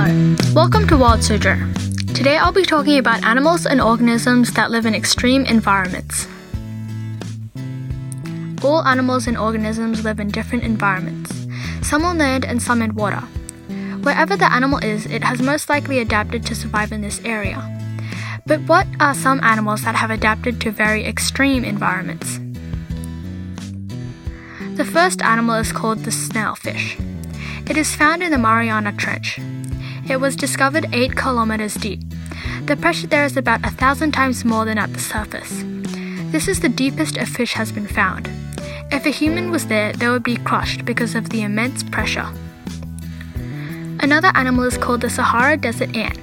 Hello, welcome to Wild Suzhou. Today I'll be talking about animals and organisms that live in extreme environments. All animals and organisms live in different environments, some on land and some in water. Wherever the animal is, it has most likely adapted to survive in this area. But what are some animals that have adapted to very extreme environments? The first animal is called the snailfish. It is found in the Mariana Trench. It was discovered 8 kilometers deep. The pressure there is about a thousand times more than at the surface. This is the deepest a fish has been found. If a human was there, they would be crushed because of the immense pressure. Another animal is called the Sahara Desert ant.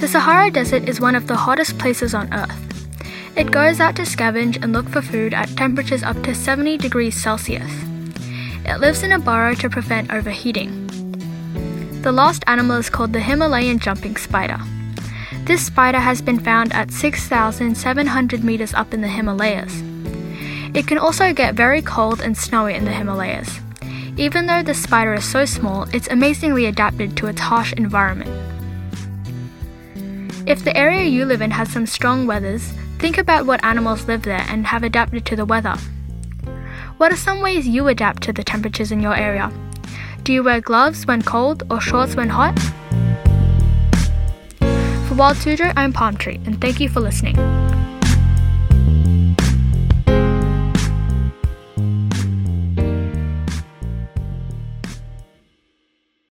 The Sahara Desert is one of the hottest places on Earth. It goes out to scavenge and look for food at temperatures up to 70 degrees Celsius. It lives in a burrow to prevent overheating. The last animal is called the Himalayan jumping spider. This spider has been found at 6,700 meters up in the Himalayas. It can also get very cold and snowy in the Himalayas. Even though the spider is so small, it's amazingly adapted to its harsh environment. If the area you live in has some strong weathers, think about what animals live there and have adapted to the weather. What are some ways you adapt to the temperatures in your area? Do you wear gloves when cold or shorts when hot? For Wild Suzhou, I'm Palm Tree, and thank you for listening.